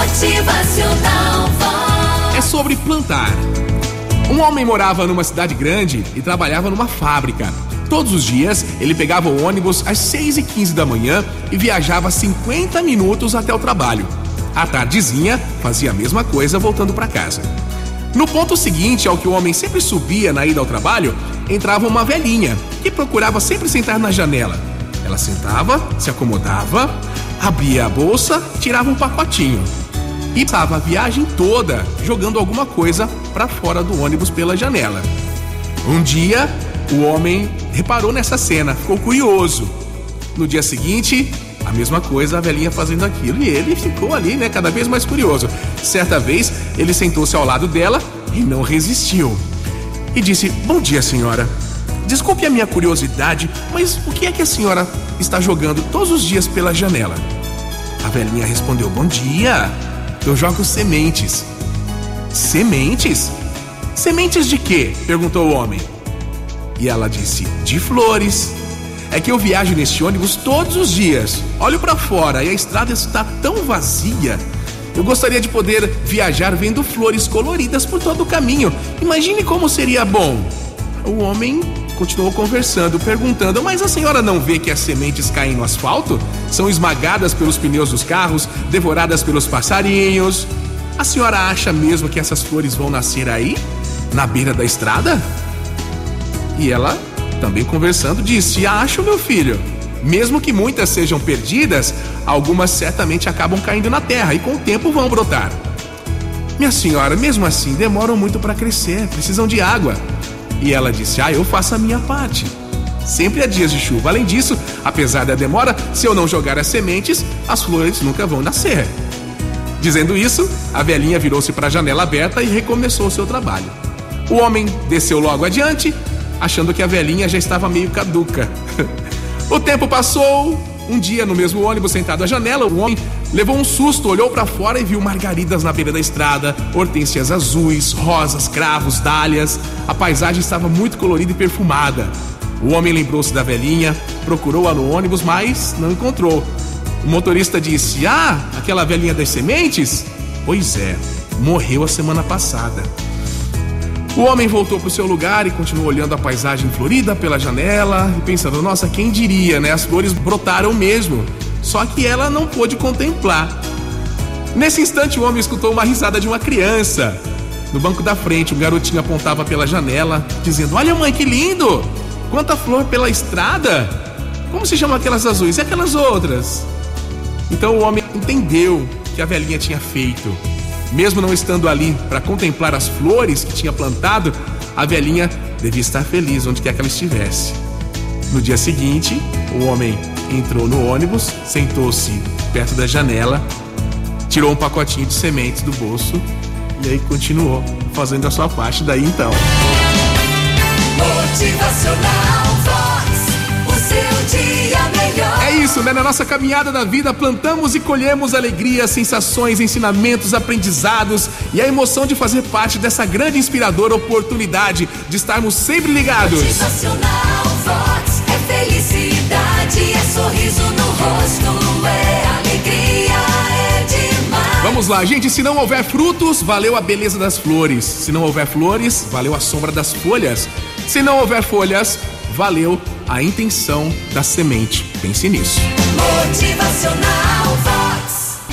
Motivacional. É sobre plantar. Um homem morava numa cidade grande e trabalhava numa fábrica. Todos os dias, ele pegava o ônibus às 6 e 15 da manhã e viajava 50 minutos até o trabalho. À tardezinha, fazia a mesma coisa voltando para casa. No ponto seguinte ao que o homem sempre subia na ida ao trabalho, entrava uma velhinha que procurava sempre sentar na janela. Ela sentava, se acomodava, abria a bolsa, tirava um pacotinho e passava a viagem toda jogando alguma coisa para fora do ônibus pela janela. Um dia, o homem reparou nessa cena, ficou curioso. No dia seguinte, a mesma coisa, a velhinha fazendo aquilo. E ele ficou ali, né, cada vez mais curioso. Certa vez, ele sentou-se ao lado dela e não resistiu. E disse: Bom dia, senhora. Desculpe a minha curiosidade, mas o que é que a senhora está jogando todos os dias pela janela? A velhinha respondeu: Bom dia. Eu jogo sementes. Sementes? Sementes de quê? perguntou o homem. E ela disse: De flores. É que eu viajo neste ônibus todos os dias. Olho para fora e a estrada está tão vazia. Eu gostaria de poder viajar vendo flores coloridas por todo o caminho. Imagine como seria bom. O homem continuou conversando, perguntando: Mas a senhora não vê que as sementes caem no asfalto? São esmagadas pelos pneus dos carros, devoradas pelos passarinhos. A senhora acha mesmo que essas flores vão nascer aí? Na beira da estrada? E ela também conversando, disse: Acho, meu filho. Mesmo que muitas sejam perdidas, algumas certamente acabam caindo na terra e com o tempo vão brotar. Minha senhora, mesmo assim, demoram muito para crescer, precisam de água. E ela disse: Ah, eu faço a minha parte. Sempre há dias de chuva. Além disso, apesar da demora, se eu não jogar as sementes, as flores nunca vão nascer. Dizendo isso, a velhinha virou-se para a janela aberta e recomeçou o seu trabalho. O homem desceu logo adiante achando que a velhinha já estava meio caduca. o tempo passou. Um dia, no mesmo ônibus, sentado à janela, o homem levou um susto, olhou para fora e viu margaridas na beira da estrada, hortênsias azuis, rosas, cravos, dálias. A paisagem estava muito colorida e perfumada. O homem lembrou-se da velhinha, procurou-a no ônibus, mas não encontrou. O motorista disse: Ah, aquela velhinha das sementes? Pois é, morreu a semana passada. O homem voltou para o seu lugar e continuou olhando a paisagem florida pela janela e pensando: nossa, quem diria, né? As flores brotaram mesmo. Só que ela não pôde contemplar. Nesse instante, o homem escutou uma risada de uma criança. No banco da frente, o garotinho apontava pela janela, dizendo: Olha, mãe, que lindo! Quanta flor pela estrada! Como se chamam aquelas azuis? E aquelas outras? Então o homem entendeu que a velhinha tinha feito. Mesmo não estando ali para contemplar as flores que tinha plantado, a velhinha devia estar feliz onde quer que ela estivesse. No dia seguinte, o homem entrou no ônibus, sentou-se perto da janela, tirou um pacotinho de sementes do bolso e aí continuou fazendo a sua parte daí então. Motivacional isso, né? Na nossa caminhada da vida, plantamos e colhemos alegrias, sensações, ensinamentos, aprendizados e a emoção de fazer parte dessa grande inspiradora oportunidade de estarmos sempre ligados. Motivacional Vox é felicidade, é sorriso no rosto, é alegria. Vamos lá, gente. Se não houver frutos, valeu a beleza das flores. Se não houver flores, valeu a sombra das folhas. Se não houver folhas, valeu a intenção da semente. Pense nisso. Motivacional.